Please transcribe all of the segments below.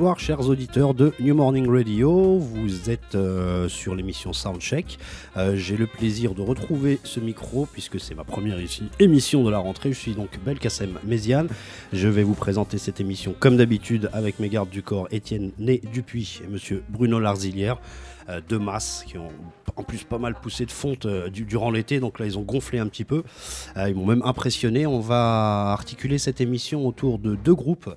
Bonsoir chers auditeurs de New Morning Radio, vous êtes euh, sur l'émission Soundcheck. Euh, J'ai le plaisir de retrouver ce micro puisque c'est ma première émission de la rentrée. Je suis donc Belkacem Méziane. Je vais vous présenter cette émission comme d'habitude avec mes gardes du corps Étienne Né Dupuis et monsieur Bruno Larzilière. Euh, de masse qui ont en plus pas mal poussé de fonte euh, du, durant l'été. Donc là, ils ont gonflé un petit peu. Euh, ils m'ont même impressionné. On va articuler cette émission autour de deux groupes,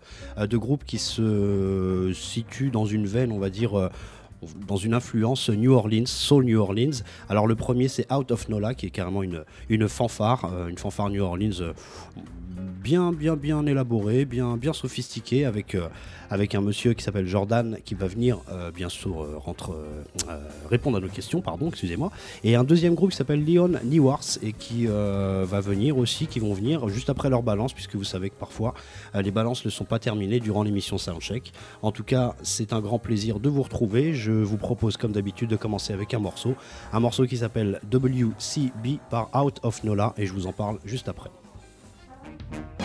deux groupes qui se situent dans une veine, on va dire dans une influence New Orleans, Soul New Orleans. Alors le premier c'est Out of Nola qui est carrément une, une fanfare, une fanfare New Orleans bien bien bien élaborée, bien bien sophistiquée avec avec un monsieur qui s'appelle Jordan qui va venir euh, bien sûr euh, euh, répondre à nos questions, pardon, excusez-moi. Et un deuxième groupe qui s'appelle Leon Newars et qui va venir aussi, qui vont venir juste après leur balance, puisque vous savez que parfois les balances ne sont pas terminées durant l'émission Soundcheck. En tout cas, c'est un grand plaisir de vous retrouver. Je vous propose comme d'habitude de commencer avec un morceau, un morceau qui s'appelle WCB par Out of Nola et je vous en parle juste après. Thank you.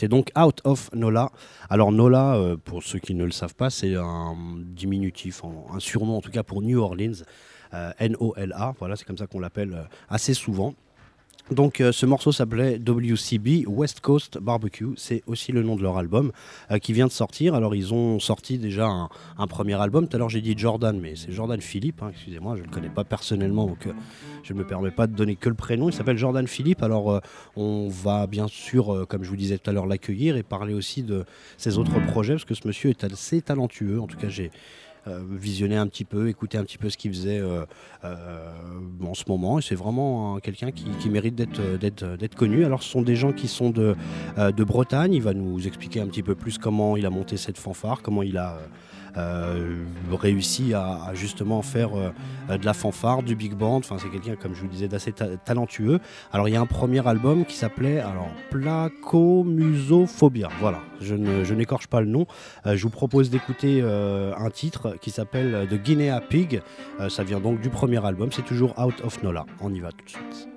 C'était donc Out of Nola. Alors Nola, euh, pour ceux qui ne le savent pas, c'est un diminutif, un surnom en tout cas pour New Orleans. Euh, N-O-L-A, voilà, c'est comme ça qu'on l'appelle euh, assez souvent. Donc ce morceau s'appelait WCB West Coast Barbecue, c'est aussi le nom de leur album qui vient de sortir. Alors ils ont sorti déjà un, premier album, tout à l'heure j'ai dit Jordan, mais c'est Jordan Philippe, hein, excusez-moi, je ne le connais pas personnellement, donc je ne me permets pas de donner que le prénom. Il s'appelle Jordan Philippe. Alors, euh, on va bien sûr, euh, comme je vous disais tout à l'heure, l'accueillir et parler aussi de ses autres projets, parce que ce monsieur est assez talentueux. En tout cas, j'ai euh, visionné un petit peu, écouté un petit peu ce qu'il faisait en ce moment. Et c'est vraiment quelqu'un qui, mérite d'être connu. Alors, ce sont des gens qui sont de, Bretagne. Il va nous expliquer un petit peu plus comment il a monté cette fanfare, comment il a euh, réussi à, justement faire euh, de la fanfare, du big band. Enfin, c'est quelqu'un, comme je vous disais, d'assez talentueux. Alors, il y a un premier album qui s'appelait alors Placomusophobia. Voilà, je, n'écorche pas le nom. Euh, je vous propose d'écouter un titre qui s'appelle The Guinea Pig. ça vient donc du premier album. C'est toujours Out of Nola. On y va tout de suite.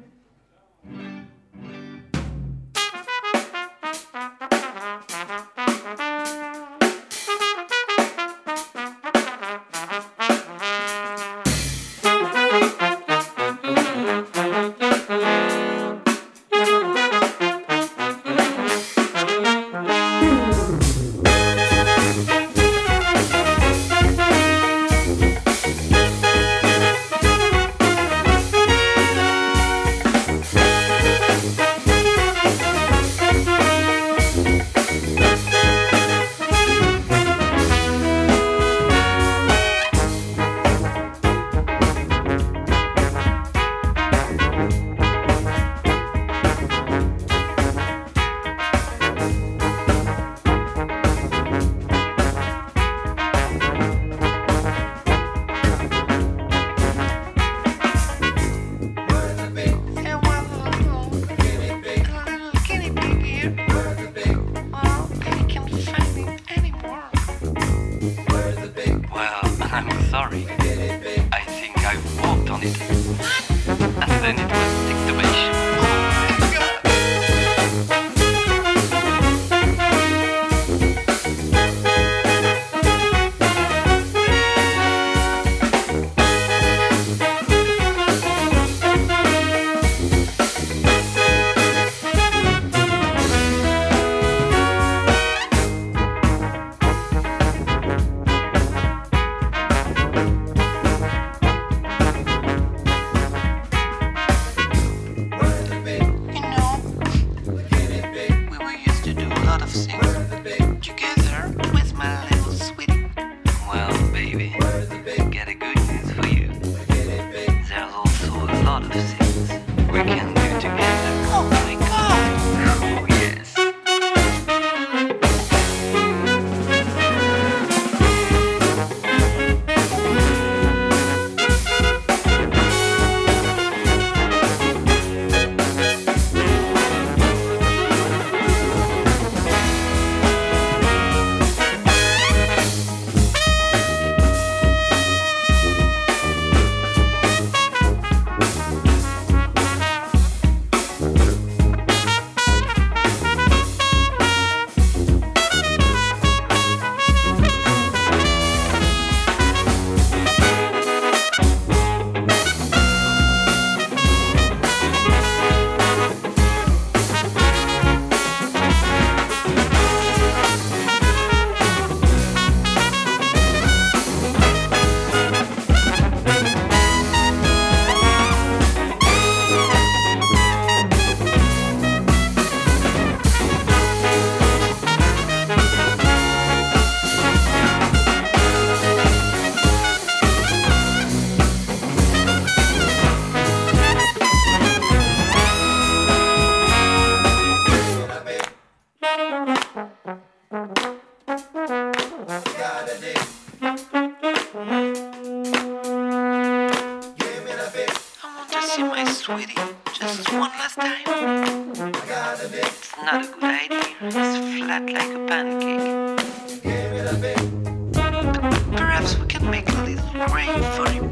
praying for him.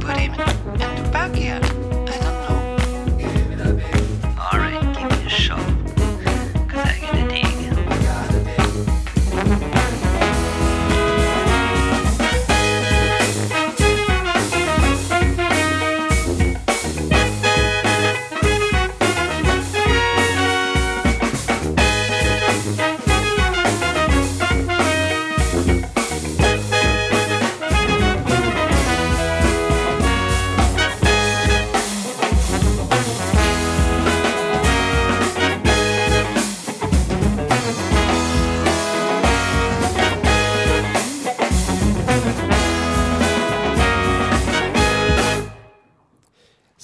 Put him in the backyard.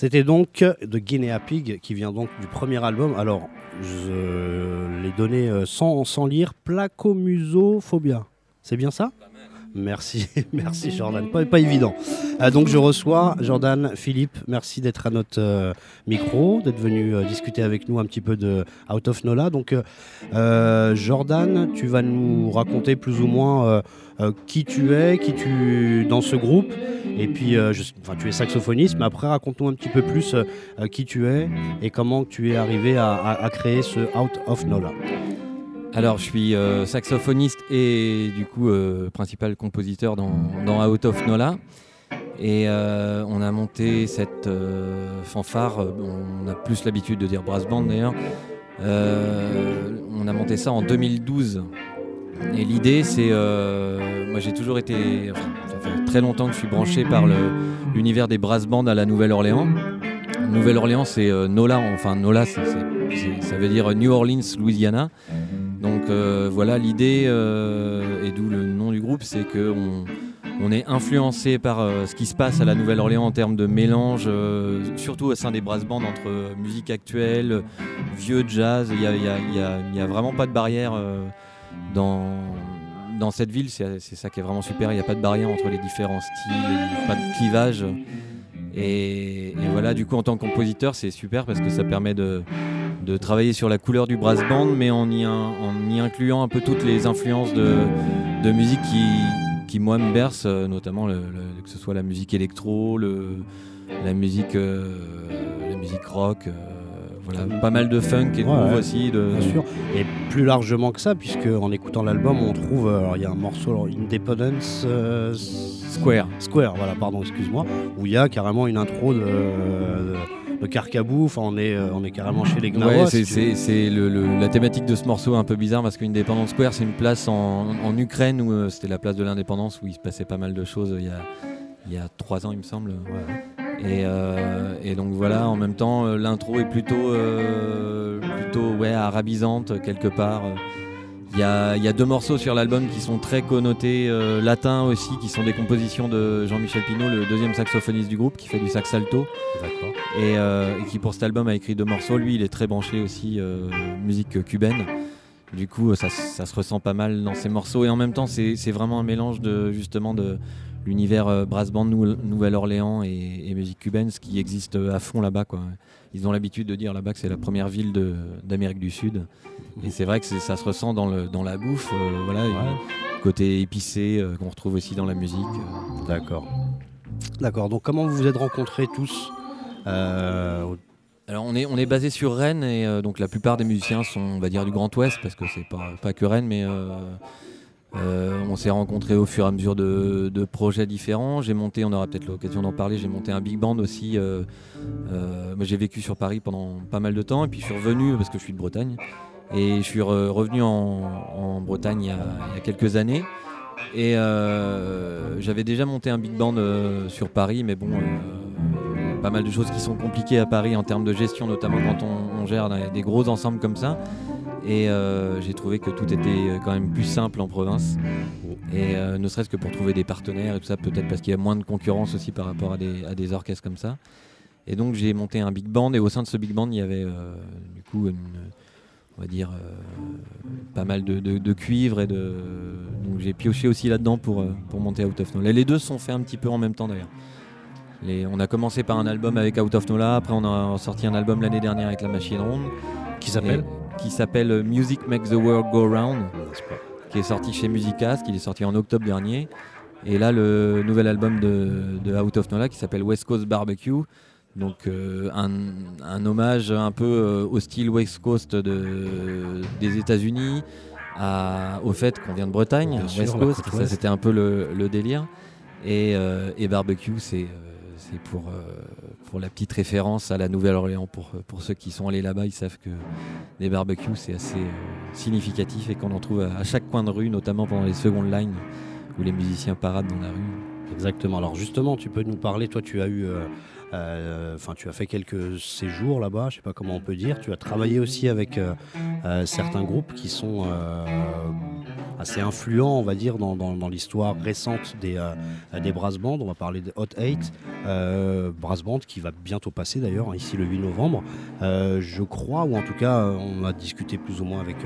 C'était donc de Guinea Pig qui vient donc du premier album. Alors, je l'ai donné euh, sans, sans lire Placomusophobia. C'est bien ça? Merci, merci Jordan. Pas, pas évident. Euh, donc je reçois Jordan, Philippe, merci d'être à notre euh, micro, d'être venu euh, discuter avec nous un petit peu de Out of Nola. Donc Jordan, tu vas nous raconter plus ou moins qui tu es, qui tu dans ce groupe. Et puis, je- enfin, tu es saxophoniste, mais après raconte-nous un petit peu plus qui tu es et comment tu es arrivé à, à- à créer ce Out of Nola. Alors, je suis euh, saxophoniste et du coup euh, principal compositeur dans, Out of Nola. Et euh, on a monté cette fanfare, on a plus l'habitude de dire brass band d'ailleurs. On a monté ça en 2012. Et l'idée, c'est. moi, j'ai toujours été. ça fait très longtemps que je suis branché par l'univers des brass bands à la Nouvelle-Orléans. Nouvelle-Orléans, c'est Nola, enfin Nola, ça veut dire New Orleans, Louisiana. Donc euh, voilà, l'idée, euh, et d'où le nom du groupe, c'est qu'on on est influencé par euh, ce qui se passe à la Nouvelle-Orléans en termes de mélange, surtout au sein des brass bands entre musique actuelle, vieux jazz. Il n'y a, vraiment pas de barrière dans, cette ville. C'est ça qui est vraiment super. Il n'y a pas de barrière entre les différents styles, pas de clivage. Et voilà, du coup, en tant que compositeur, c'est super parce que ça permet de, de travailler sur la couleur du brass band, mais en y, in- en y incluant un peu toutes les influences de, de musique qui, qui, moi, me bercent, euh, notamment le- le- que ce soit la musique électro, le, la, musique, euh, la musique rock, euh, voilà, pas mal de funk et de Ouais, aussi. De, Bien sûr. Et plus largement que ça, puisque en écoutant l'album, on trouve, alors il y a un morceau, alors, Independence euh, Square. Square, voilà, pardon, excuse-moi, où il y a carrément une intro de, de, de Carcabou, enfin on est, euh, on est carrément chez les Gnawa. Ouais, c'est le- le- la thématique de ce morceau un peu bizarre parce qu'Independence Square, c'est une place en, en Ukraine où euh, c'était la place de l'indépendance où il se passait pas mal de choses euh, il y a, il y a trois ans, il me semble. Et, euh, et donc voilà, en même temps, l'intro est plutôt, euh, plutôt ouais, arabisante quelque part. Il y a, il y a deux morceaux sur l'album qui sont très connotés euh, latins aussi, qui sont des compositions de Jean-Michel Pinault, le deuxième saxophoniste du groupe, qui fait du sax alto D'accord. et, euh, et qui pour cet album a écrit deux morceaux. Lui, il est très branché aussi euh, musique cubaine. Du coup, ça, ça se ressent pas mal dans ces morceaux. Et en même temps, c'est vraiment un mélange de justement de l'univers brass band Nou- Nouvelle-Orléans et, et musique cubaine, ce qui existe à fond là-bas. quoi. Ils ont l'habitude de dire là-bas que c'est la première ville d'Amérique du Sud. Et c'est vrai que ça se ressent dans, le, dans la bouffe, euh, voilà, et Ouais. côté épicé euh, qu'on retrouve aussi dans la musique. euh. D'accord. D'accord. Donc comment vous vous êtes rencontrés tous Alors on est, on est basé sur Rennes et donc la plupart des musiciens sont on va dire du Grand Ouest parce que c'est pas, pas que Rennes mais euh, on s'est rencontrés au fur et à mesure de, projets différents. J'ai monté, on aura peut-être l'occasion d'en parler, j'ai monté un big band aussi. euh, euh, j'ai vécu sur Paris pendant pas mal de temps et puis je suis revenu parce que je suis de Bretagne et je suis re- revenu en, Bretagne il y, a, quelques années. Et j'avais déjà monté un big band sur Paris, mais bon, pas mal de choses qui sont compliquées à Paris en termes de gestion, notamment quand on, gère des gros ensembles comme ça. Et euh, j'ai trouvé que tout était quand même plus simple en province. Et euh, ne serait-ce que pour trouver des partenaires et tout ça, peut-être parce qu'il y a moins de concurrence aussi par rapport à des, à des orchestres comme ça. Et donc j'ai monté un big band et au sein de ce big band, il y avait euh, du coup une, on va dire euh, pas mal de, de, de cuivre et de donc j'ai pioché aussi là-dedans pour, euh, pour monter Out of Nola. Les deux sont faits un petit peu en même temps d'ailleurs. Les- on a commencé par un album avec Out of Nola, après on a sorti un album l'année dernière avec La Machine Ronde. qui s'appelle? Et- Qui s'appelle Music Makes the World Go Round, qui est sorti chez Musicast, qui est sorti en octobre dernier. Et là, le nouvel album de, de Out of Nola qui s'appelle West Coast Barbecue. Donc euh, un, un hommage un peu euh, au style West Coast de, des États-Unis, au fait qu'on vient de Bretagne, Bien West Coast, ça c'était un peu le, le délire. Et, euh, et barbecue, c'est pour, pour la petite référence à la Nouvelle-Orléans. Pour, pour ceux qui sont allés là-bas, ils savent que les barbecues, c'est assez euh, significatif et qu'on en trouve à, chaque coin de rue, notamment pendant les secondes lines où les musiciens paradent dans la rue. Exactement. Alors justement, tu peux nous parler. Toi, tu as eu, euh, enfin, tu as fait quelques séjours là-bas. Je sais pas comment on peut dire. Tu as travaillé aussi avec euh, euh, certains groupes qui sont, euh, assez influents, on va dire, dans, l'histoire récente des, des brass bands. On va parler de Hot 8, brass band qui va bientôt passer d'ailleurs, hein, ici le 8 novembre. je crois, ou en tout cas, on a discuté plus ou moins avec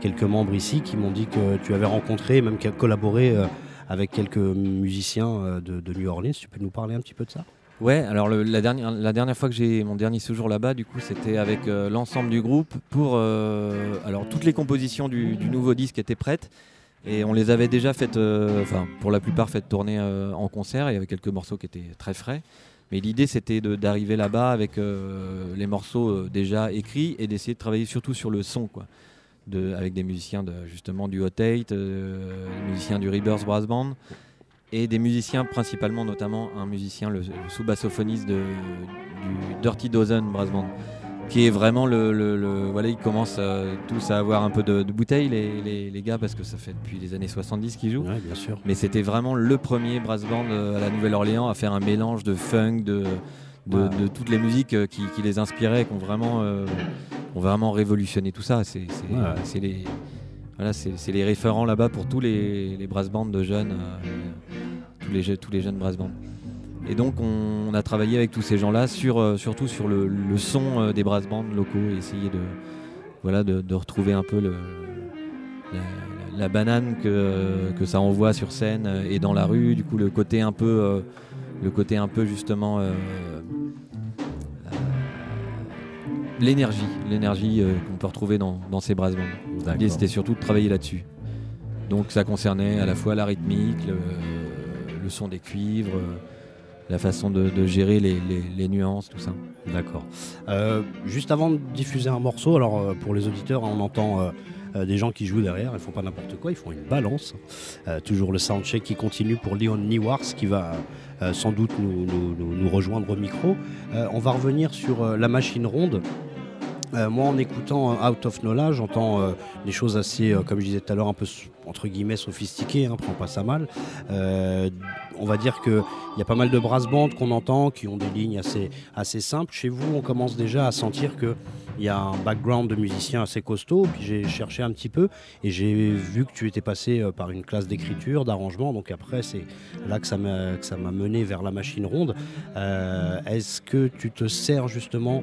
quelques membres ici qui m'ont dit que tu avais rencontré, même collaboré avec quelques musiciens de, de New Orleans. Tu peux nous parler un petit peu de ça? Ouais, alors la, dernière, la dernière fois que j'ai mon dernier séjour là-bas, du coup, c'était avec euh, l'ensemble du groupe pour. Euh, alors, toutes les compositions du, nouveau disque étaient prêtes et on les avait déjà faites, euh, enfin, pour la plupart, faites tourner en concert. Il y avait quelques morceaux qui étaient très frais. Mais l'idée, c'était d'arriver là-bas avec les morceaux déjà écrits et d'essayer de travailler surtout sur le son, quoi. De, avec des musiciens de, justement du Hot Eight, des musiciens du Rebirth Brass Band et des musiciens principalement, notamment un musicien, le, sous-bassophoniste du Dirty Dozen Brass Band, qui est vraiment le, voilà, ils commencent euh, tous à avoir un peu de, bouteille les, les, gars parce que ça fait depuis les années 70 qu'ils jouent. bien sûr. Mais c'était vraiment le premier brass band euh, à la Nouvelle-Orléans à faire un mélange de funk, de, de, toutes les musiques euh, qui, les inspiraient, qui ont vraiment, ont vraiment révolutionné tout ça. C'est les voilà, c'est les référents là-bas pour tous les, les brass bands de jeunes, euh, tous, les, jeunes brass bands. Et donc on, a travaillé avec tous ces gens-là, euh, surtout sur le, son euh, des brass bands locaux, et essayer de, retrouver un peu la, banane que, que, ça envoie sur scène et dans la rue, du coup le côté un peu, le côté un peu justement l'énergie, l'énergie euh, qu'on peut retrouver dans, ces brass bands. L'idée c'était surtout de travailler là-dessus. Donc ça concernait à la fois la rythmique, le, son des cuivres, euh, la façon de, gérer les, nuances, tout ça. D'accord. Euh, juste avant de diffuser un morceau, alors pour les auditeurs, on entend des gens qui jouent derrière, ils font pas n'importe quoi, ils font une balance. toujours le soundcheck qui continue pour Leon Niwars qui va sans doute nous, rejoindre au micro. on va revenir sur la machine ronde. Euh, moi, en écoutant euh, Out of Knowledge, j'entends euh, des choses assez, comme je disais tout à l'heure, un peu entre guillemets sophistiquées, hein, prends pas ça mal. On va dire qu'il y a pas mal de brass bands qu'on entend qui ont des lignes assez, assez simples. Chez vous, on commence déjà à sentir que il y a un background de musicien assez costaud. Puis j'ai cherché un petit peu et j'ai vu que tu étais passé par une classe d'écriture, d'arrangement. Donc après, c'est là que ça m'a mené vers la machine ronde. Est-ce que tu te sers justement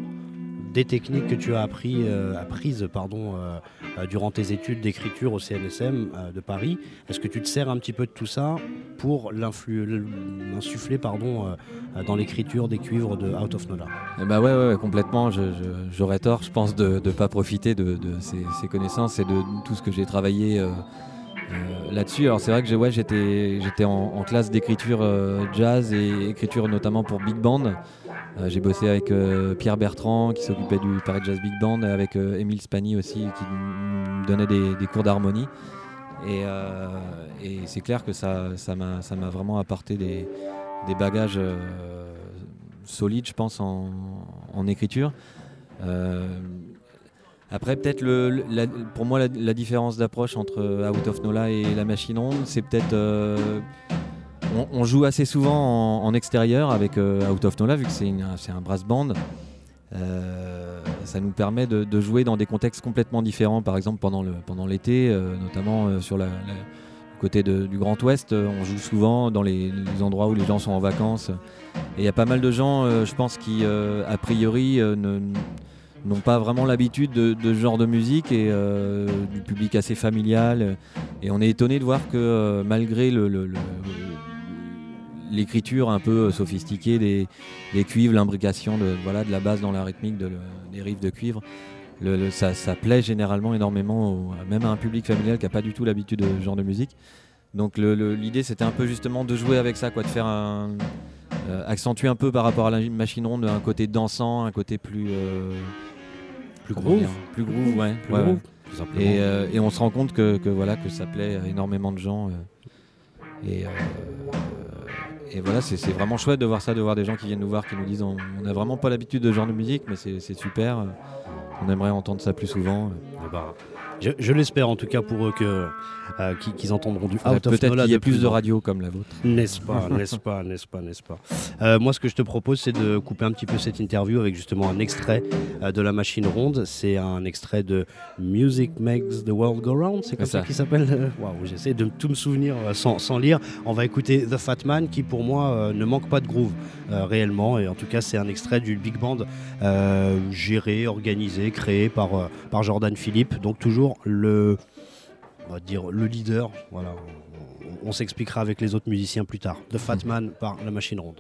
des techniques que tu as appris, euh, apprises pardon, euh, euh, durant tes études d'écriture au CNSM de Paris. Est-ce que tu te sers un petit peu de tout ça pour l'insuffler pardon, dans l'écriture des cuivres de Out of Nola eh bah ouais, ouais, complètement. J'aurais tort, je pense, de ne pas profiter de, ces, connaissances et de tout ce que j'ai travaillé. là-dessus. Alors c'est vrai que j'étais ouais, en, en, classe d'écriture jazz et écriture notamment pour big band. Euh, j'ai bossé avec euh, Pierre Bertrand qui s'occupait du Paris Jazz Big Band, avec euh, Émile Spani aussi qui me donnait des, cours d'harmonie. Et, c'est clair que ça m'a vraiment apporté des, bagages solides, je pense, en, écriture. Après, peut-être pour moi, la, différence d'approche entre Out of Nola et la machine ronde, c'est peut-être on, joue assez souvent en, extérieur avec euh, Out of Nola, vu que c'est un brass band. Euh, ça nous permet de, jouer dans des contextes complètement différents, par exemple pendant l'été, euh, notamment sur le côté du Grand Ouest, on joue souvent dans les, endroits où les gens sont en vacances. Et il y a pas mal de gens, je pense, qui a priori n'ont pas vraiment l'habitude de, ce genre de musique et du public assez familial. Et on est étonné de voir que malgré le l'écriture un peu sophistiquée des, cuivres, l'imbrication de, voilà, de la basse dans la rythmique des riffs de cuivre. ça, plaît généralement énormément, même à un public familial qui n'a pas du tout l'habitude de ce genre de musique. Donc l'idée c'était un peu justement de jouer avec ça, quoi, de faire un, euh, accentuer un peu par rapport à la machine ronde un côté dansant, un côté plus euh, plus groove, plus groove, ouais, euh, Et, on se rend compte que, voilà que ça plaît à énormément de gens. et et voilà, c'est vraiment chouette de voir ça, de voir des gens qui viennent nous voir, qui nous disent on n'a vraiment pas l'habitude de ce genre de musique, mais c'est super. On aimerait entendre ça plus souvent. Bah, je, je l'espère en tout cas pour eux que euh, qu'ils entendront du Out of Peut-être qu'il y a plus de loin. radios comme la vôtre. N'est-ce pas, n'est-ce pas, n'est-ce pas, n'est-ce pas. Euh, moi, ce que je te propose, c'est de couper un petit peu cette interview avec justement un extrait euh, de la machine ronde. C'est un extrait de Music Makes the World Go Round. C'est comme ça, ça. qu'il s'appelle. Waouh, j'essaie de tout me souvenir sans, sans lire. On va écouter The Fat Man, qui pour moi ne manque pas de groove réellement. Et en tout cas, c'est un extrait du big band géré, organisé, créé par par Jordan Philippe. Donc toujours le on va dire le leader. Voilà, on, on s'expliquera avec les autres musiciens plus tard. The Fat Man par la machine ronde.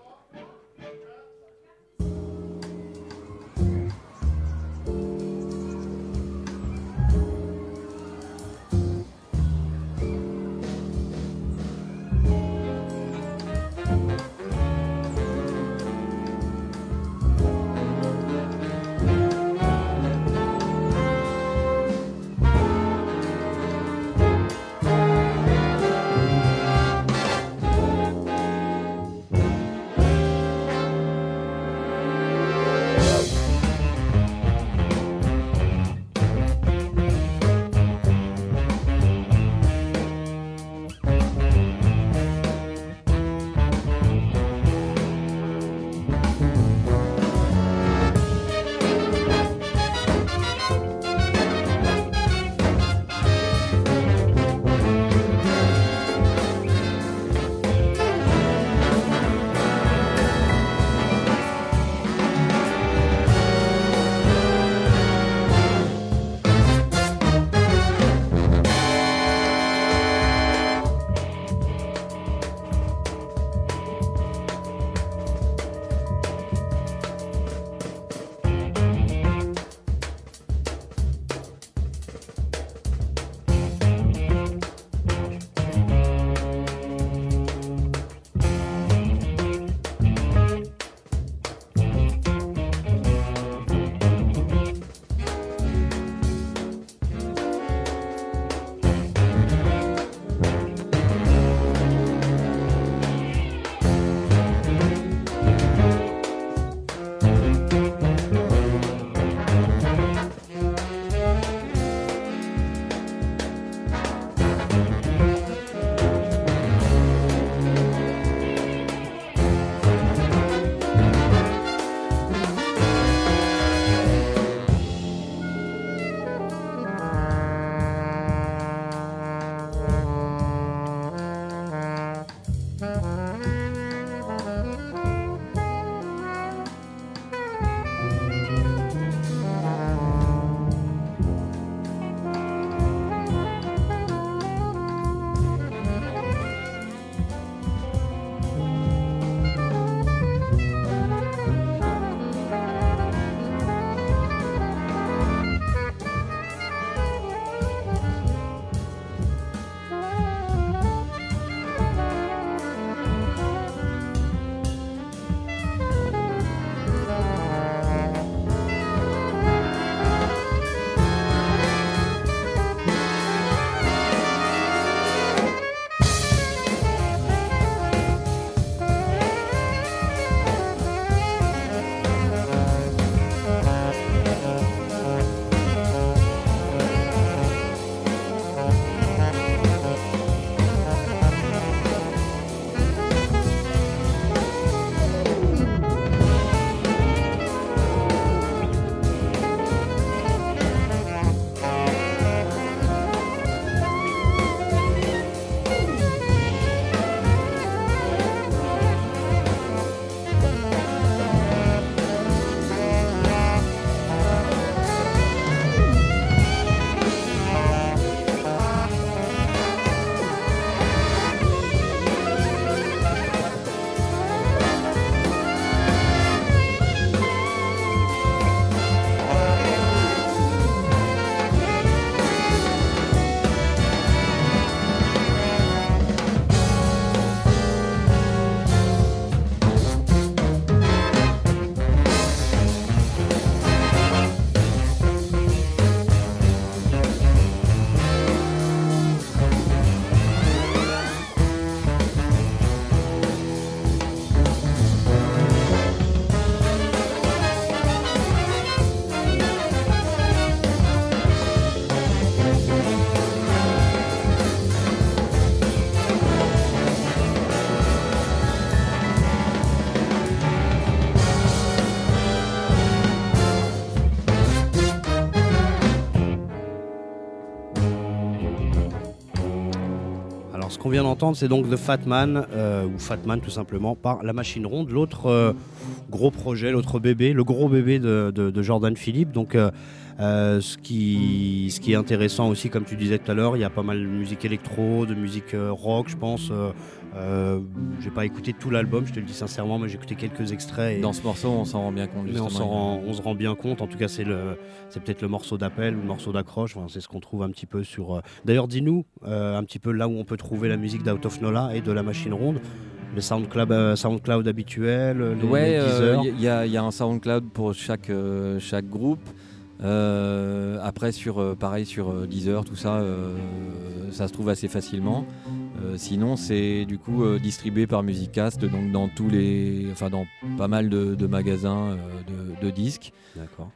Qu'on vient d'entendre, c'est donc The Fat Man, euh, ou Fat Man tout simplement, par La Machine Ronde. L'autre euh, gros projet, l'autre bébé, le gros bébé de, de- Jordan Philippe. Donc, euh, ce, qui, ce qui est intéressant aussi, comme tu disais tout à l'heure, il y a pas mal de musique électro, de musique euh, rock, je pense. Euh, euh, j'ai pas écouté tout l'album, je te le dis sincèrement, mais j'ai écouté quelques extraits. Et... Dans ce morceau, on s'en rend bien compte. Mais on, rend- on se rend bien compte, en tout cas c'est le, c'est peut-être le morceau d'appel ou le morceau d'accroche, Enfin, c'est ce qu'on trouve un petit peu sur... D'ailleurs dis-nous euh, un petit peu là où on peut trouver la musique d'Out of Nola et de la machine ronde, les SoundCloud, euh, SoundCloud habituels, les, Ouais, il y, a- y a un SoundCloud pour chaque, chaque groupe. Euh, après, sur, euh, pareil, sur euh, Deezer, tout ça, ça se trouve assez facilement. Sinon, c'est du coup distribué par Musicast, donc dans tous les, enfin dans pas mal de, de magasins de, de disques. D'accord.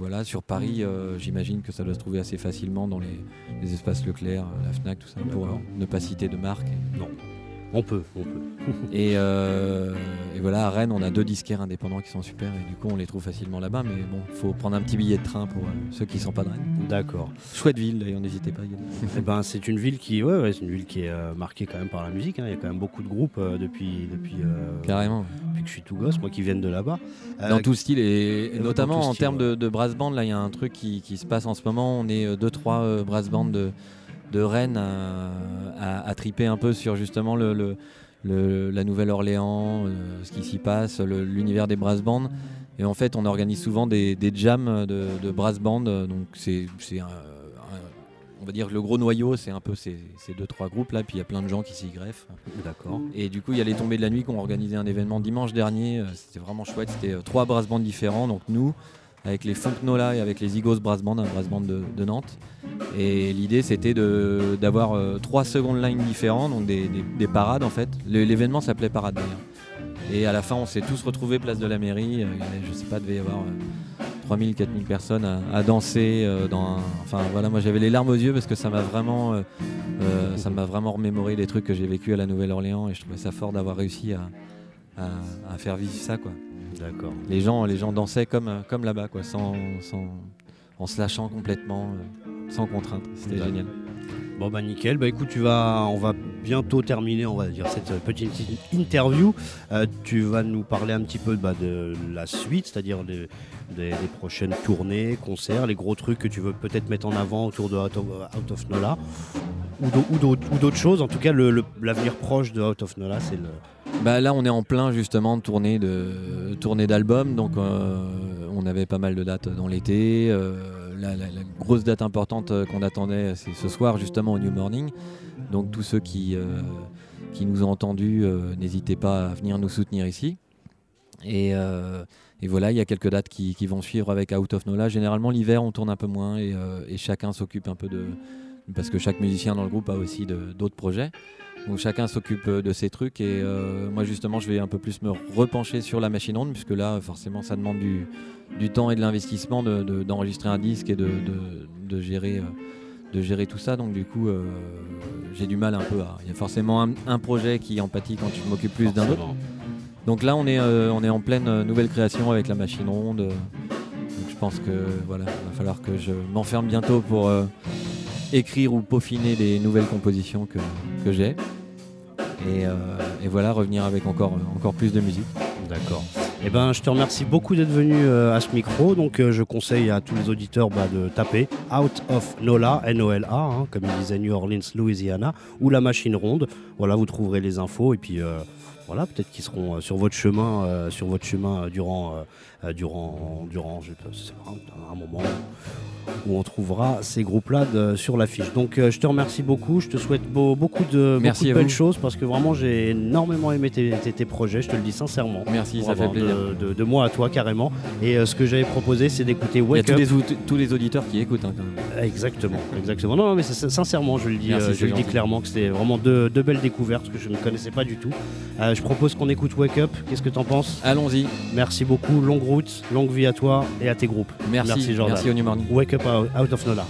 Voilà, sur Paris, euh, j'imagine que ça doit se trouver assez facilement dans les, les espaces Leclerc, la Fnac, tout ça, pour euh, ne pas citer de marque. On peut, on peut. Et, euh, et voilà, à Rennes, on a deux disquaires indépendants qui sont super et du coup, on les trouve facilement là-bas. Mais bon, faut prendre un petit billet de train pour euh, ceux qui sont pas de Rennes. D'accord. Chouette ville, d'ailleurs, n'hésitez pas à y aller. Eh ben, c'est une ville qui, ouais, ouais, c'est une ville qui est euh, marquée quand même par la musique. hein. Il y a quand même beaucoup de groupes euh, depuis, depuis, euh, Carrément. depuis que je suis tout gosse, moi qui viennent de là-bas. Euh, Dans tout style et, notamment en termes ouais. de, de brass band, là, il y a un truc qui, qui se passe en ce moment. On est deux, trois euh, brass bands de, de Rennes à, à- à triper un peu sur justement le, le- le- la Nouvelle-Orléans, euh, ce qui s'y passe, l'univers des brass bands. Et en fait, on organise souvent des, des jams de, de brass band. Donc, c'est, on va dire que le gros noyau, c'est un peu ces, ces deux, trois groupes là. Puis il y a plein de gens qui s'y greffent. D'accord. Et du coup, il y a les tombées de la nuit qui ont organisé un événement dimanche dernier. Euh, C'était vraiment chouette. C'était euh, trois brass bands différents. Donc nous, avec les Funk Nola et avec les Igos Brass Band, un de, Nantes. Et l'idée, c'était d'avoir euh, trois secondes lines différents, donc des, des- des parades en fait. L'événement s'appelait Parade d'ailleurs. Et à la fin, on s'est tous retrouvés place de la mairie. Euh, je sais pas, devait y avoir euh, 3000, 4000 personnes à, danser. euh, Enfin voilà, moi j'avais les larmes aux yeux parce que ça m'a vraiment, euh, euh, vraiment remémoré des trucs que j'ai vécu à la Nouvelle-Orléans et je trouvais ça fort d'avoir réussi à, à- à faire vivre ça quoi. D'accord. Les gens, les gens dansaient comme, euh, comme là-bas quoi, sans, sans- en se lâchant complètement, euh, sans contrainte. C'était génial. Bon bah nickel, bah écoute, tu vas, on va bientôt terminer, on va dire cette petite interview. Euh, tu vas nous parler un petit peu bah, de la suite, c'est-à-dire des, des- des prochaines tournées, concerts, les gros trucs que tu veux peut-être mettre en avant autour de Out of, Out of Nola, ou d'au- ou d'autres choses. En tout cas, le- le- l'avenir proche de Out of Nola, c'est le. Bah là, on est en plein justement de tournée de tournée d'albums, donc euh, on avait pas mal de dates dans l'été. euh, la, grosse date importante euh, qu'on attendait, c'est ce soir justement au New Morning. Donc tous ceux qui qui nous ont entendus, n'hésitez pas à venir nous soutenir ici. Et, voilà, il y a quelques dates qui, vont suivre avec Out of Nola. Généralement, l'hiver, on tourne un peu moins et, chacun s'occupe un peu de. Parce que chaque musicien dans le groupe a aussi d'autres projets. Donc chacun s'occupe euh, de ses trucs. Et euh, moi, justement, je vais un peu plus me repencher sur la machine ronde, puisque là, forcément, ça demande du, du temps et de l'investissement de- de- d'enregistrer un disque et de, de- de gérer. euh, de gérer tout ça, donc du coup euh, j'ai du mal un peu à. Il y a forcément un, un projet qui empathie quand tu m'occupes plus d'un autre. Donc là, on est, euh, on est en pleine nouvelle création avec la machine ronde. donc je pense que voilà, il va falloir que je m'enferme bientôt pour écrire ou peaufiner les nouvelles compositions que, que j'ai. Et, euh, et voilà, revenir avec encore, encore plus de musique. D'accord. Eh ben, je te remercie beaucoup d'être venu euh, à ce micro. Donc, euh, je conseille à tous les auditeurs bah, de taper Out of Nola, N-O-L-A, hein, comme il disait New Orleans, Louisiana, ou la machine ronde. Voilà, vous trouverez les infos et puis voilà, peut-être qu'ils seront sur votre chemin, sur votre chemin durant, durant, durant, je sais pas, un moment où on trouvera ces groupes-là de- sur l'affiche. Donc, euh, je te remercie beaucoup. Je te souhaite beau- beaucoup de, Merci beaucoup de belles choses parce que vraiment, j'ai énormément aimé tes, tes- tes projets. Je te le dis sincèrement. Merci, ça fait plaisir. De, de- de moi à toi carrément. Et euh, ce que j'avais proposé, c'est d'écouter Il y a Wake tous Up. les, tous les auditeurs qui écoutent. hein, quand même. Exactement, exactement. Non, non, mais sincèrement, je le dis, Merci, euh, je le dis clairement que c'était vraiment deux, deux belles découvertes que je ne connaissais pas du tout. Euh, je propose qu'on écoute Wake Up. Qu'est-ce que t'en penses? Allons-y. Merci beaucoup. Longue route, longue vie à toi et à tes groupes. Merci, Merci, Jordan. merci au New Morning. Wake Up Out of Nola.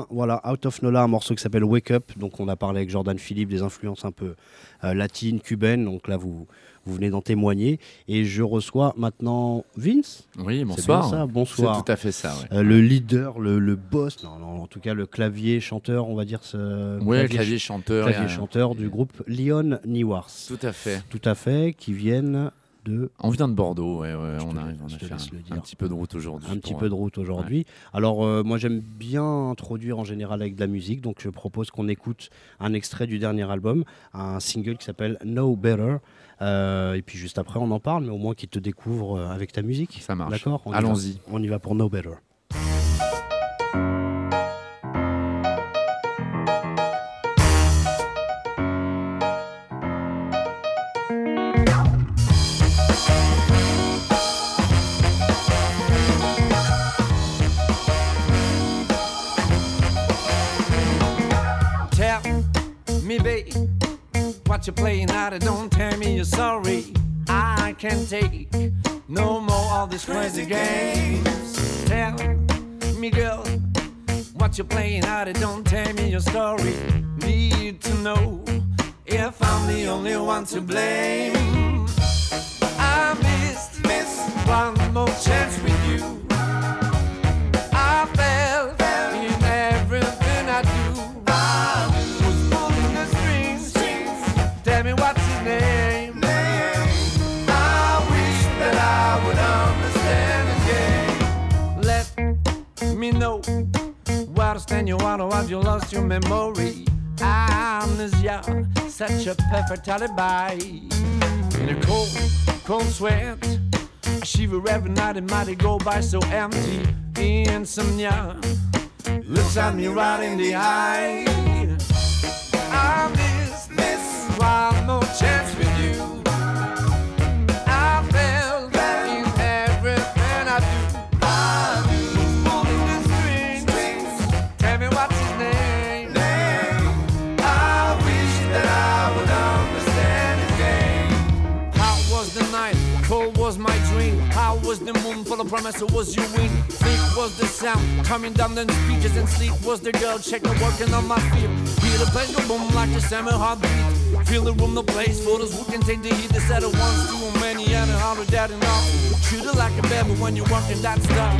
Bien, voilà, Out of Nola, un morceau qui s'appelle Wake Up. Donc, on a parlé avec Jordan Philippe des influences un peu euh, latines, cubaines. Donc là, vous, vous venez d'en témoigner. Et je reçois maintenant Vince. Oui, C'est bonsoir. bien ça, C'est bonsoir. tout à fait ça. Ouais, Euh, le leader, le, le boss, non, non, en tout cas le clavier chanteur, on va dire ce Ouais, clavier chanteur. clavier euh, chanteur du groupe Leon Niwars. Tout à fait. Tout à fait, qui viennent de On vient de Bordeaux, ouais, on arrive, on a fait un, petit peu de route aujourd'hui. un petit peu de route aujourd'hui. Alors euh, moi j'aime bien introduire en général avec de la musique, donc je propose qu'on écoute un extrait du dernier album, un single qui s'appelle No Better. Euh, et puis juste après on en parle, mais au moins qu'il te découvre euh, avec ta musique. Ça marche. D'accord? Allons-y. On y va pour No Better. What you're playing of? Don't tell me you're sorry. I can't take no more of these crazy games. Tell me, girl, what you're playing of? Don't tell me your story. Need to know if I'm the only one to blame. I missed, missed one more chance with you. Stand you or have you lost your memory? Amnesia, such a perfect alibi. In a cold, cold sweat. I shiver every night and mighty go by so empty. Insomnia looks at me right in the eye. The moon full of promise? Or was you win? Sleep was the sound coming down the speeches, and sleep was the girl checking working on my feet. Hear the place go boom like a summer heartbeat. Feel the room, the place for those who can take the heat. They said it once too many and a hundred that enough. Treat it like a baby when you're working that stuff.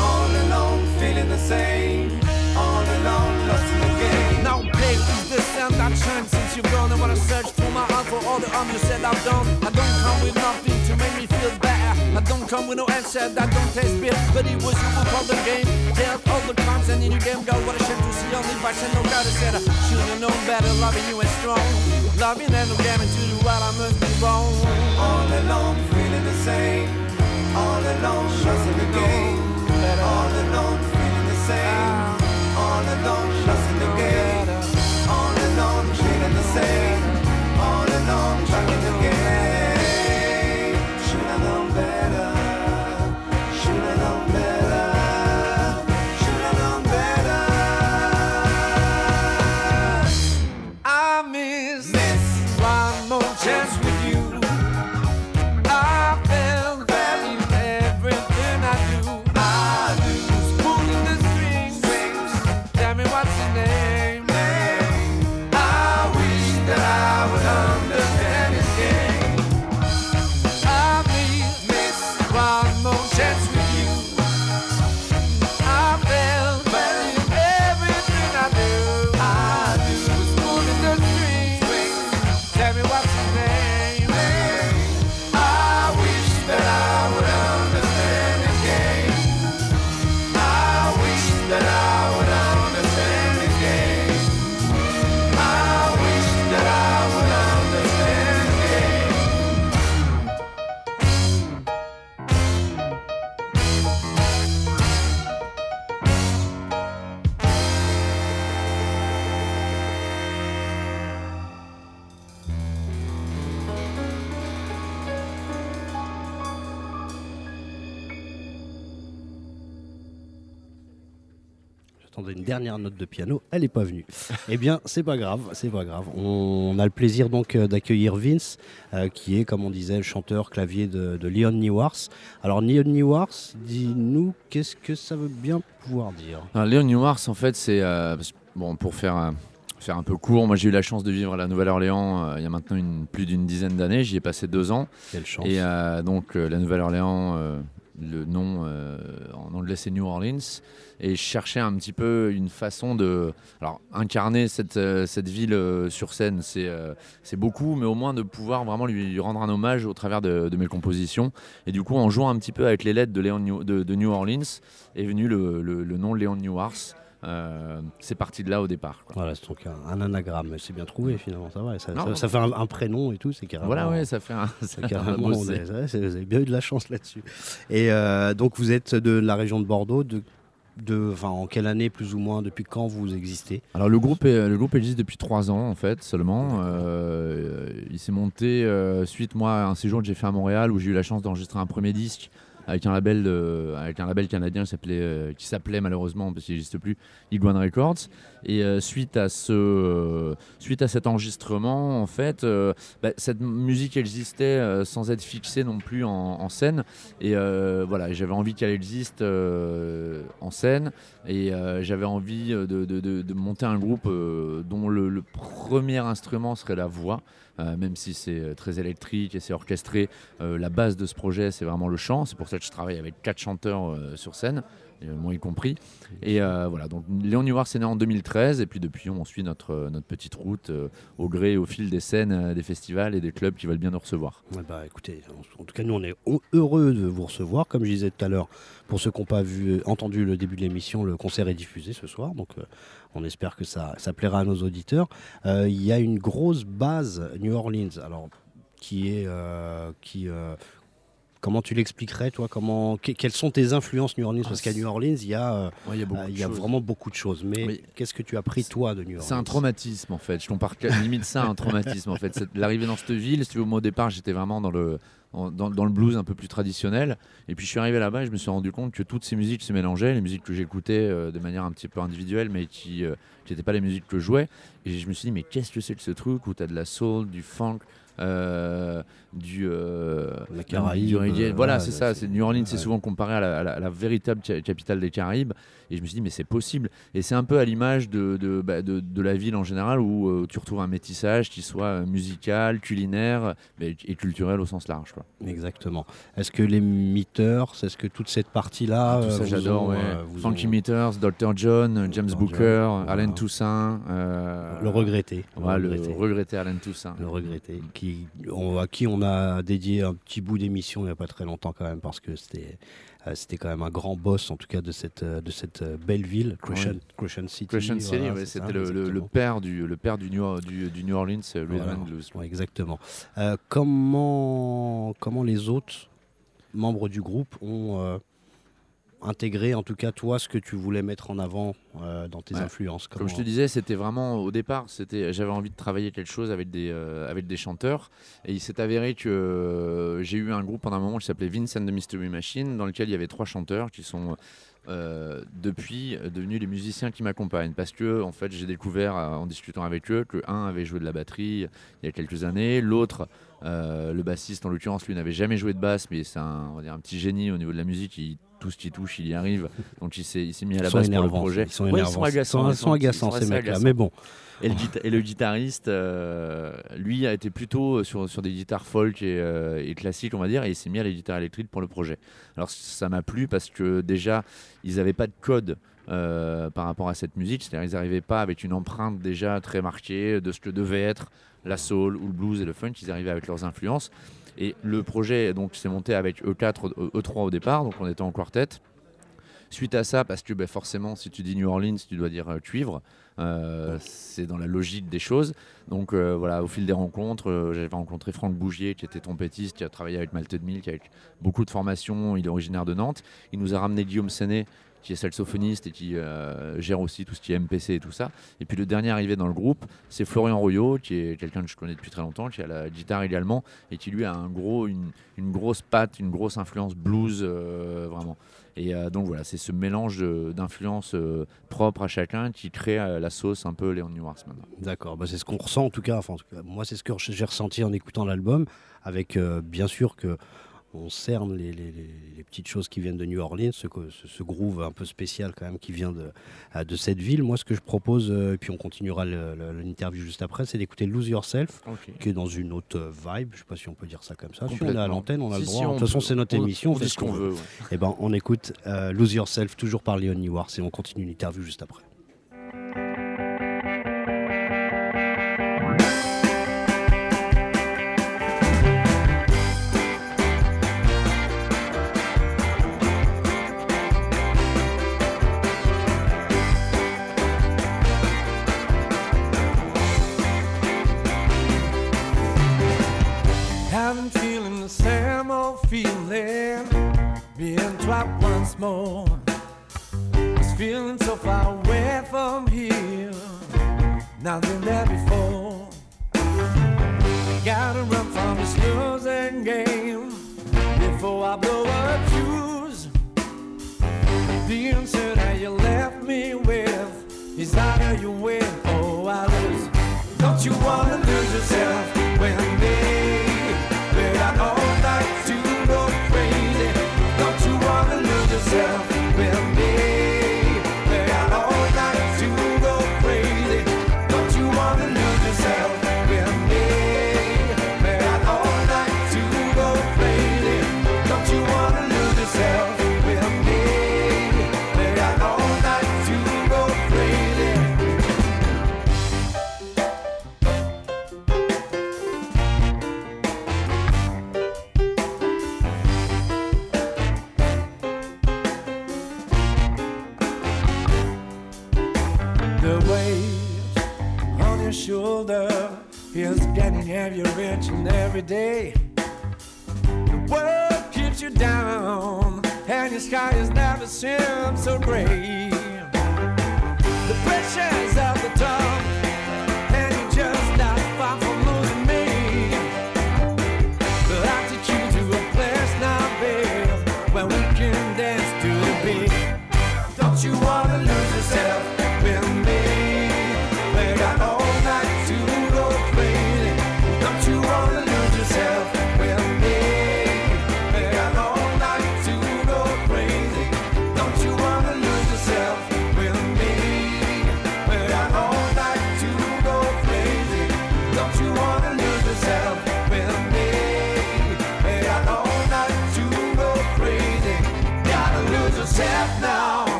All alone, feeling the same. All alone, lost the sound that shines since you've gone? And when I search for my heart for all the harm you said I've done, I don't come with nothing to make me feel bad. I don't come with no answer that don't taste bitter. But it was you who called the game. Dealt all the crimes and in your game, God, what a shame to see only by and no God said I should've known better, loving you and strong. Loving and no gaming to do what I must be wrong. All alone, feeling the same. All alone, trusting the game. All alone, feeling the same. All alone, dernière note de piano, elle n'est pas venue. eh bien, c'est pas grave, c'est pas grave. On a le plaisir donc euh, d'accueillir Vince, euh, qui est, comme on disait, le chanteur clavier de, de Leon Newars. Alors, Leon Newars, dis-nous, qu'est-ce que ça veut bien pouvoir dire? Alors, Léon Newars, en fait, c'est. euh, bon, pour faire, euh, faire un peu court, moi j'ai eu la chance de vivre à la Nouvelle-Orléans euh, il y a maintenant une, plus d'une dizaine d'années. J'y ai passé deux ans. Quelle chance. Et euh, donc, euh, la Nouvelle-Orléans, le nom euh, en anglais c'est New Orleans. Et je cherchais un petit peu une façon de. Alors, incarner cette, euh, ville euh, sur scène, c'est beaucoup, mais au moins de pouvoir vraiment lui, rendre un hommage au travers de, mes compositions. Et du coup, en jouant un petit peu avec les lettres de New Orleans, est venu le, le, le nom Léon Newars. Euh, c'est parti de là au départ. quoi. Voilà, c'est donc un, un anagramme, c'est bien trouvé finalement, ça va. Ça, Non, ça- non. ça fait un, un prénom et tout, c'est carrément. Voilà, ouais, ça fait un. ça carrément vous avez bien eu de la chance là-dessus. Et euh, donc vous êtes de la région de Bordeaux, de, de, en quelle année plus ou moins, depuis quand vous existez? Alors le groupe, est- le groupe existe depuis trois ans en fait seulement. Euh, il s'est monté euh, suite moi à un séjour que j'ai fait à Montréal où j'ai eu la chance d'enregistrer un premier disque avec un label, avec un label canadien qui s'appelait, euh, qui s'appelait malheureusement parce qu'il n'existe plus, Iguane Records. Et euh, suite à ce, euh, suite à cet enregistrement en fait, euh, bah, cette musique existait sans être fixée non plus en, scène. Et voilà, j'avais envie qu'elle existe en scène. Et j'avais envie de, monter un groupe dont le, premier instrument serait la voix, même si c'est très électrique et c'est orchestré. la base de ce projet, c'est vraiment le chant. C'est pour ça que je travaille avec quatre chanteurs sur scène, moi y compris. Et euh, voilà, donc Léon Nuard, c'est né en 2013. Et puis depuis, on suit notre, euh, notre petite route euh, au gré au fil des scènes, euh, des festivals et des clubs qui veulent bien nous recevoir. Ouais, bah, écoutez, en tout cas, nous, on est heu- heureux de vous recevoir. Comme je disais tout à l'heure, pour ceux qui n'ont pas vu, entendu le début de l'émission, le concert est diffusé ce soir. Donc, euh, on espère que ça, ça plaira à nos auditeurs. Euh, Il y a une grosse base New Orleans, alors, qui est. euh, qui, euh, comment tu l'expliquerais, toi comment, que- Quelles sont tes influences New Orleans? Parce Ah, qu'à c'est- New Orleans, il y a, euh, Ouais, il y a beaucoup euh, y a vraiment beaucoup de choses. Mais Oui. qu'est-ce que tu as pris, toi, de New Orleans? C'est un traumatisme en fait. Je compare limite ça à un traumatisme en fait. L'arrivée dans cette ville, si tu veux, moi au départ j'étais vraiment dans le, en- dans, dans le blues un peu plus traditionnel. Et puis je suis arrivé là-bas et je me suis rendu compte que toutes ces musiques se mélangeaient, les musiques que j'écoutais euh, de manière un petit peu individuelle mais qui n'étaient pas les musiques que je jouais. Et je me suis dit mais qu'est-ce que c'est que ce truc où tu as de la soul, du funk euh, du, euh, La Caraïbe, du euh, voilà, ouais, c'est ça. C'est New Orleans, c'est souvent comparé à la, à la- à la véritable ca- capitale des Caraïbes. Et je me suis dit, mais c'est possible. Et c'est un peu à l'image de, de, bah, de- de la ville en général où euh, tu retrouves un métissage qui soit euh, musical, culinaire mais- et culturel au sens large. Quoi. Exactement. Est-ce que les Meters, est-ce que toute cette partie-là. Ah, tout euh, ça, j'adore. ouais. euh, ont- Meters, Dr. John, James Dr. Booker, John, Alain. Toussaint. euh, Le regretter. Le regretté Alain Toussaint. Le regretter. Qui, on- à qui on a dédié un petit bout d'émission il n'y a pas très longtemps quand même, parce que c'était. euh, C'était quand même un grand boss, en tout cas, de cette, euh, de cette euh, belle ville, Crescent, Crescent City. Crescent City, voilà, ouais, c'était le, père du, le père du New, du, du New Orleans Voilà. Blues. Ouais, exactement. Euh, comment, comment les autres membres du groupe ont intégré, en tout cas toi, ce que tu voulais mettre en avant euh, dans tes Ouais. influences Comme je te disais, c'était vraiment au départ, c'était, j'avais envie de travailler quelque chose avec des, euh, avec des chanteurs. Et il s'est avéré que euh, j'ai eu un groupe pendant un moment qui s'appelait Vince and the Mystery Machine, dans lequel il y avait trois chanteurs qui sont depuis devenus les musiciens qui m'accompagnent. Parce que en fait, j'ai découvert en discutant avec eux que un avait joué de la batterie il y a quelques années, l'autre, le bassiste en l'occurrence, lui n'avait jamais joué de basse, mais c'est un, on va dire un petit génie au niveau de la musique. Il, tout ce qui touche, il y arrive. Donc il s'est, il s'est mis à la base pour le projet. Ils sont Ouais, énervants. ils sont agaçants. Ils sont, agaçants, ces mecs-là. Mais bon, Et le, guita- et le guitariste, euh, lui, a été plutôt sur, sur des guitares folk et, euh, et classiques, on va dire, et il s'est mis à la guitare électrique pour le projet. Alors ça m'a plu parce que déjà, ils n'avaient pas de code euh, par rapport à cette musique, c'est-à-dire ils n'arrivaient pas avec une empreinte déjà très marquée de ce que devait être la soul ou le blues et le funk, ils arrivaient avec leurs influences. Et le projet donc s'est monté avec E E4, E3 au départ, donc on était en quartet. Suite à ça, parce que ben, forcément, si tu dis New Orleans, tu dois dire euh, cuivre. Euh, C'est dans la logique des choses. Donc euh, voilà, au fil des rencontres, j'avais rencontré Franck Bougier, qui était trompettiste, qui a travaillé avec Malted Milk, avec beaucoup de formations. Il est originaire de Nantes. Il nous a ramené Guillaume Séné, qui est saxophoniste et qui euh, gère aussi tout ce qui est MPC et tout ça. Et puis le dernier arrivé dans le groupe, c'est Florian Royot, qui est quelqu'un que je connais depuis très longtemps, qui a la guitare également et qui lui a un gros, une, une grosse patte, une grosse influence blues euh, vraiment. Et euh, donc voilà, c'est ce mélange d'influences propres à chacun qui crée la sauce un peu Léon Newars maintenant. D'accord, bah, c'est ce qu'on ressent en tout cas. Enfin, en tout cas, moi, c'est ce que j'ai ressenti en écoutant l'album, avec bien sûr que on cerne les, les- les- les petites choses qui viennent de New Orleans, ce, co- ce- ce groove un peu spécial quand même qui vient de, de cette ville. Moi, ce que je propose, euh, et puis on continuera l'interview juste après, c'est d'écouter Lose Yourself, qui est dans une autre euh, vibe. Je sais pas si on peut dire ça comme ça. Si on est à l'antenne, on a Si, le droit. on de toute façon, c'est notre on- émission. On fait ce qu'on veut. ouais. Eh ben, on écoute euh, Lose Yourself, toujours par Leon Newars, et on continue l'interview juste après.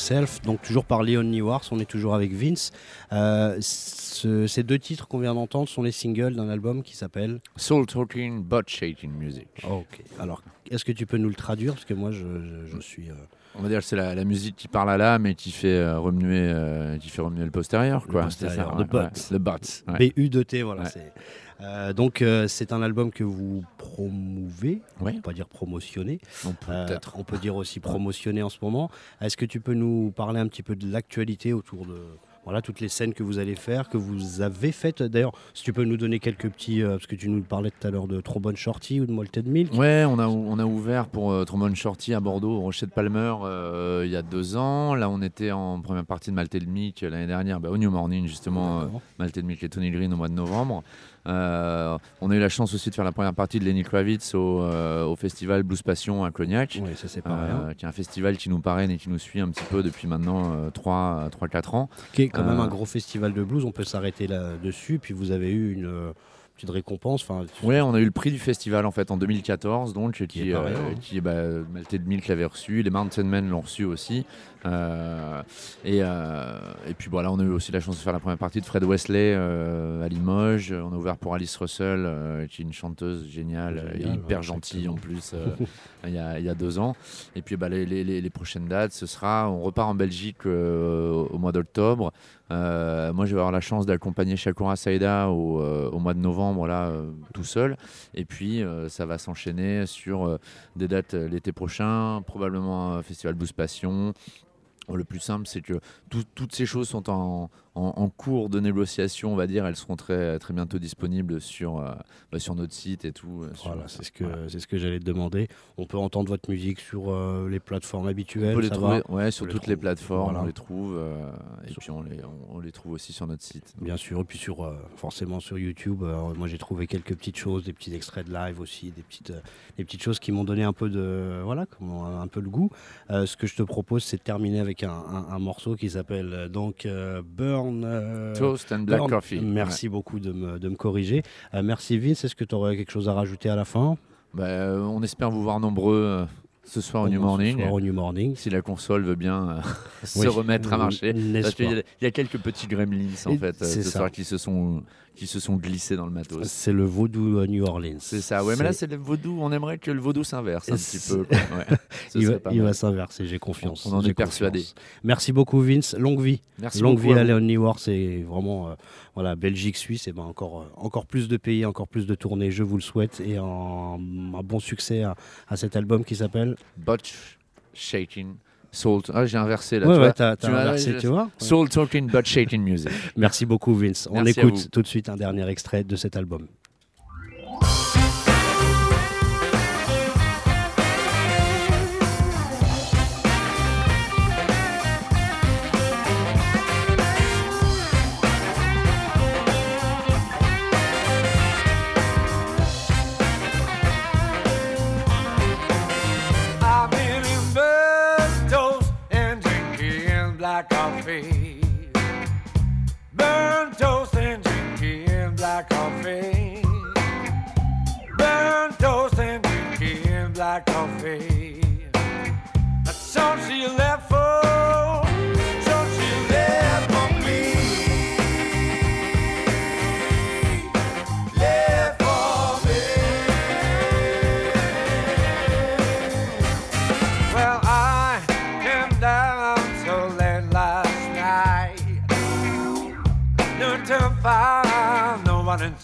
Yourself. Donc toujours par Leon Newars, on est toujours avec Vince. Euh, ce- ces deux titres qu'on vient d'entendre sont les singles d'un album qui s'appelle. Soul Talking, Butt Shaking Music. Ok. Alors, est-ce que tu peux nous le traduire? Parce que moi, je, je- je suis. euh, On va dire que c'est la, la musique qui parle à l'âme et qui fait euh, remuer, qui fait remuer le postérieur, Le quoi. postérieur, C'est ça, the ouais, Le ouais. BU2T, voilà. C'est- Euh, donc, euh, c'est un album que vous promouvez, Ouais. on va pas dire promotionner. On peut Euh, on peut dire aussi promotionner en ce moment. Est-ce que tu peux nous parler un petit peu de l'actualité autour de, voilà, toutes les scènes que vous allez faire, que vous avez faites? D'ailleurs, si tu peux nous donner quelques petits, euh, parce que tu nous parlais tout à l'heure de Trombone Shorty ou de Malted Milk. Ouais, on a, on a ouvert pour euh, Trombone Shorty à Bordeaux, au Rocher de Palmer, euh, il y a deux ans. Là, on était en première partie de Malted Milk l'année dernière, bah, au New Morning, justement. Malted Milk et Tony Green au mois de novembre. Euh, on a eu la chance aussi de faire la première partie de Lenny Kravitz au, euh, au festival Blues Passion à Cognac. Oui, ça c'est pas euh, qui est un festival qui nous parraine et qui nous suit un petit peu depuis maintenant 3-4 ans. Qui est quand même un gros festival de blues, on peut s'arrêter là-dessus. Puis vous avez eu une petite récompense. Enfin, Ouais, on a eu le prix du festival en fait en 2014, donc qui, Qui est hein. qui bah, Milk l'avait reçu, les Mountain Men l'ont reçu aussi, et, euh, et puis voilà, on a eu aussi la chance de faire la première partie de Fred Wesley euh, à Limoges. On a ouvert pour Alice Russell, euh, qui est une chanteuse géniale, Génial, et hyper ouais, gentille en plus, euh, il, y a, il y a deux ans. Et puis bah, les, les- les- les prochaines dates, ce sera, on repart en Belgique euh, au mois d'octobre. Euh, moi, je vais avoir la chance d'accompagner Shakura Saïda au, euh, au mois de novembre, là, euh, tout seul. Et puis, euh, ça va s'enchaîner sur euh, des dates euh, l'été prochain, probablement un festival Blues Passion. Le plus simple, c'est que tout- toutes ces choses sont en, en- en cours de négociation, on va dire. Elles seront très, très bientôt disponibles sur, euh, bah, sur notre site et tout. euh, Voilà, c'est ce que voilà. c'est ce que j'allais te demander. On peut entendre votre musique sur euh, les plateformes On habituelles. peut les ça trouver va ouais, sur On toutes les plateformes, Voilà. on les trouve. euh, et Sur- puis, on les, on, on les trouve aussi sur notre site. Bien sûr, et puis sur forcément sur YouTube. moi, j'ai trouvé quelques petites choses, des petits extraits de live aussi, des petites, des petites choses qui m'ont donné un peu de voilà, un peu le goût. Ce que je te propose, c'est de terminer avec un, un- un morceau qui s'appelle donc euh, Euh, Toast and Black. Coffee. Merci beaucoup de me, de me corriger. Euh, merci Vince. Est-ce que tu aurais quelque chose à rajouter à la fin? Bah, on espère vous voir nombreux ce soir au New Ce Morning. soir au New Morning. Si la console veut bien euh, se Oui. remettre à marcher. Parce qu'il y, a- il y a quelques petits gremlins en Et fait euh, ce ça. soir qui se sont qui se sont glissés dans le matos. C'est le vaudou euh, New Orleans. C'est ça. Ouais, mais là c'est le vaudou. On aimerait que le vaudou s'inverse un petit peu. Ouais. Il va, il s'inverser, j'ai confiance. On en est persuadé. Merci beaucoup Vince, longue vie. Merci longue beaucoup vie à à vous. Léon Newar, c'est vraiment euh, voilà, Belgique, Suisse, et ben encore, euh, encore plus de pays, encore plus de tournées, je vous le souhaite, et un, un bon succès à, à cet album qui s'appelle. Butch shaking salt. Ah, j'ai inversé là. Ouais, tu ouais, vois. t'as t'as Tu vois, inversé, tu vois. Soul talking but shaking music. Merci beaucoup Vince. On Merci écoute tout de suite un dernier extrait de cet album. Black coffee. Burnt toast and drinking black coffee. That's all she left for.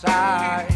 No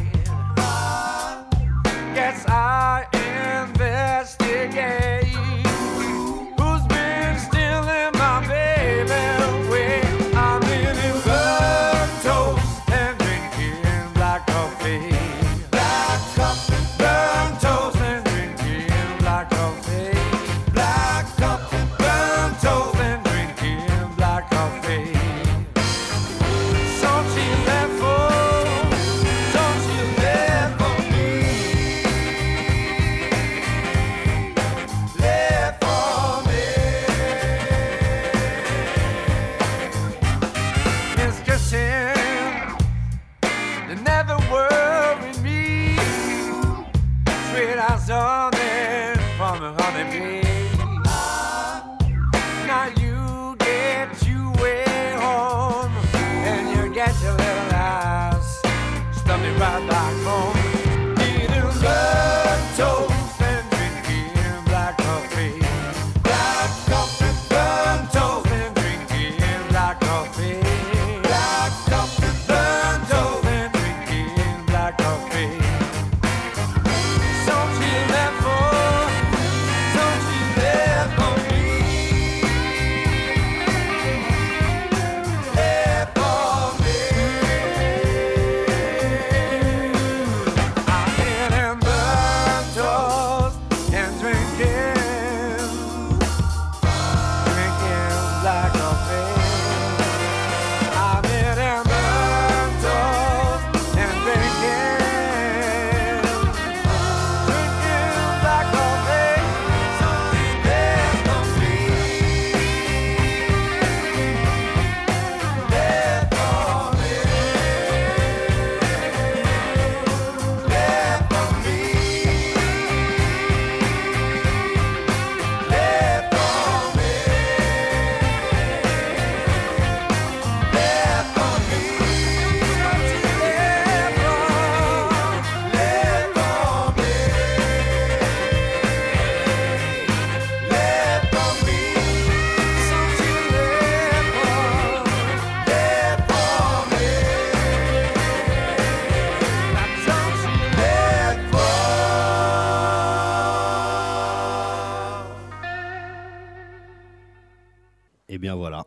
voilà.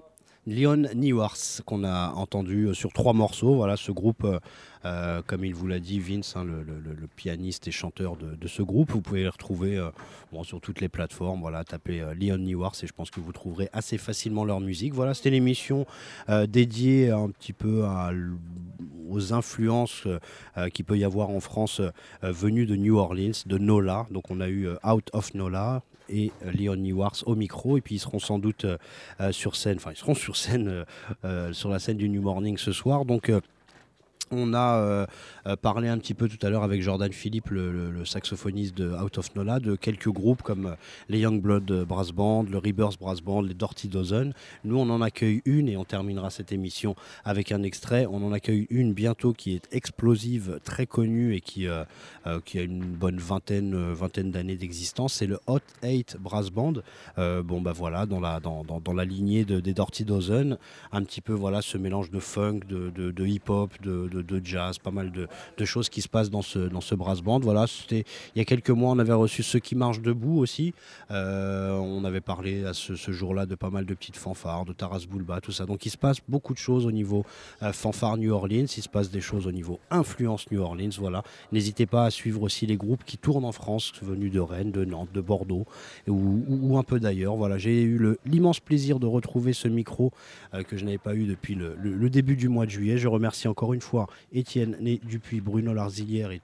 Leon Newars, qu'on a entendu euh, sur trois morceaux. Voilà, ce groupe, euh, euh, comme il vous l'a dit, Vince, hein, le, pianiste et chanteur de, ce groupe, vous pouvez les retrouver sur toutes les plateformes. Voilà, tapez euh, Leon Newars et je pense que vous trouverez assez facilement leur musique. Voilà, c'était l'émission dédiée un petit peu aux influences qu'il peut y avoir en France venues de New Orleans, de Nola. Donc on a eu Out of Nola et euh, Leon Newars au micro et puis ils seront sans doute euh, euh, sur scène, enfin ils seront sur scène sur la scène du New Morning ce soir. Donc on a euh, parlé un petit peu tout à l'heure avec Jordan Philippe, le, saxophoniste de Out of Nola, de quelques groupes comme les Youngblood Brass Band, le Rebirth Brass Band, les Dirty Dozen. Nous, on en accueille une et on terminera cette émission avec un extrait. On en accueille une bientôt qui est explosive, très connue et qui, euh, euh, a une bonne vingtaine, d'années d'existence. C'est le Hot 8 Brass Band. Bon, bah voilà, dans la, lignée de- des Dirty Dozen, un petit peu voilà ce mélange de funk, de, hip-hop, de- de jazz, pas mal de, choses qui se passent dans ce, dans ce brass band. Voilà, c'était il y a quelques mois, on avait reçu ceux qui marchent debout aussi. Euh, on avait parlé à ce, jour-là de pas mal de petites fanfares, de Taras Bulba, tout ça. Donc il se passe beaucoup de choses au niveau euh, fanfare New Orleans, il se passe des choses au niveau influence New Orleans. Voilà, n'hésitez pas à suivre aussi les groupes qui tournent en France, venus de Rennes, de Nantes, de Bordeaux ou, un peu d'ailleurs. Voilà, j'ai eu l'immense plaisir de retrouver ce micro euh, que je n'avais pas eu depuis le début du mois de juillet. Je remercie encore une fois Étienne Dupuis, Bruno Larzilière et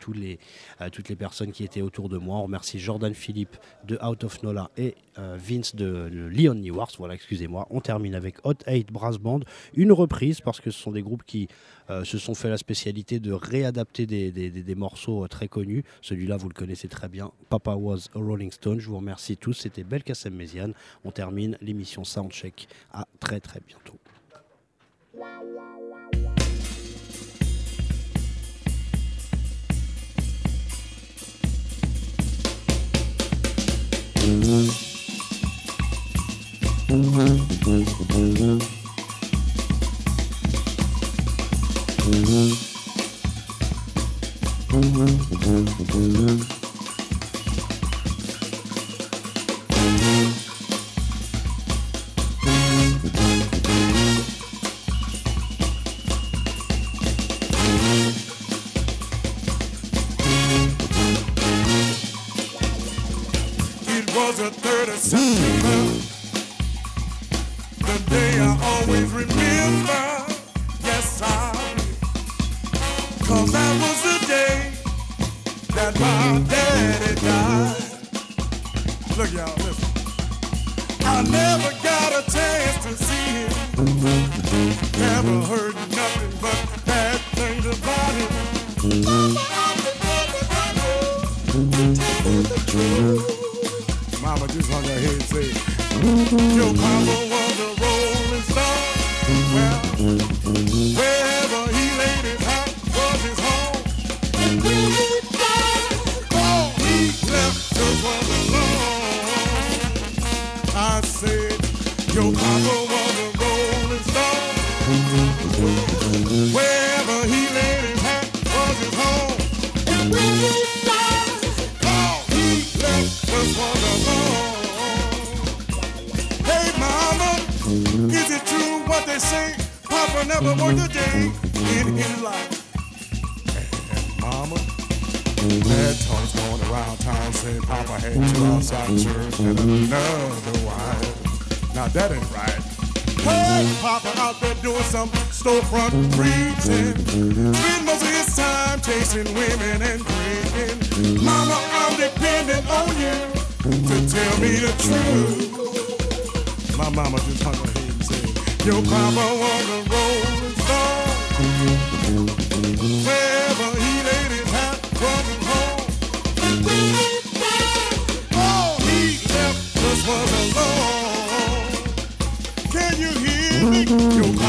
euh, toutes les personnes qui étaient autour de moi. On remercie Jordan Philippe de Out of Nola et euh, Vince de, Leon Newars. Voilà, excusez-moi. On termine avec Hot 8 Brass Band, une reprise parce que ce sont des groupes qui euh, se sont fait la spécialité de réadapter des, morceaux très connus. Celui-là, vous le connaissez très bien. Papa Was a Rolling Stone. Je vous remercie tous. C'était Belkacem Méziane. On termine l'émission Soundcheck. À très très bientôt. Mm-hmm. Mama, bad talks going around town saying Papa had two outside church and another wife. Now that ain't right. Hey, Papa out there doing some storefront preaching. Spend most of his time chasing women and drinking. Mama, I'm depending on you to tell me the truth. My mama just hung her head and said, Your papa was a rolling Yo,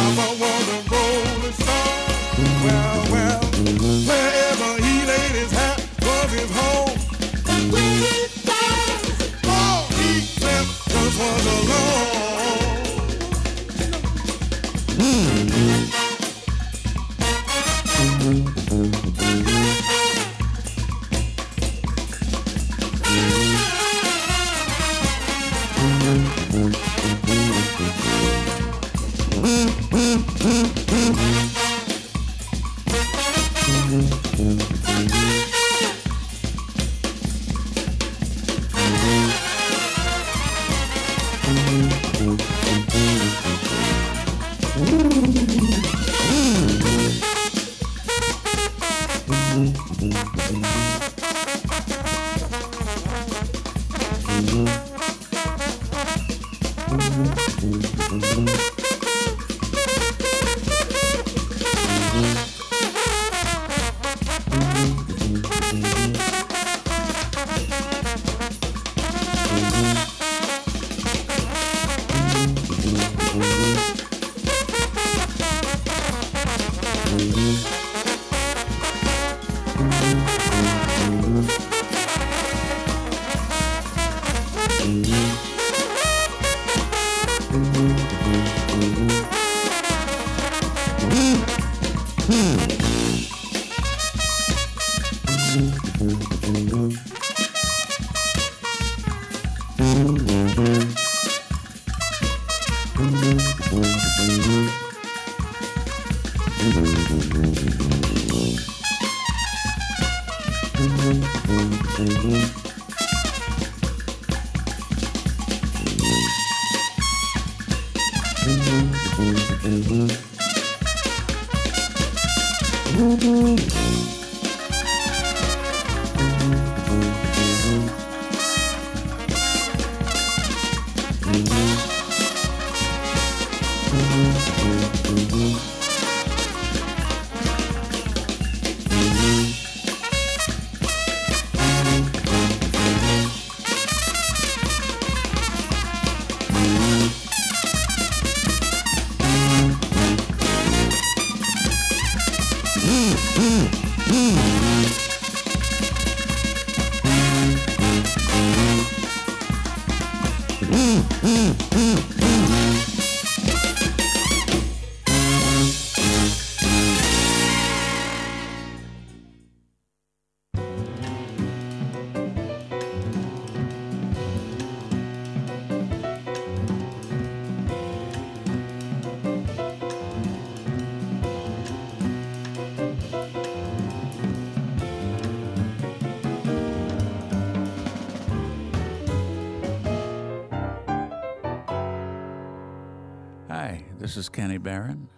Kenny Barron,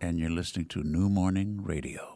and you're listening to New Morning Radio.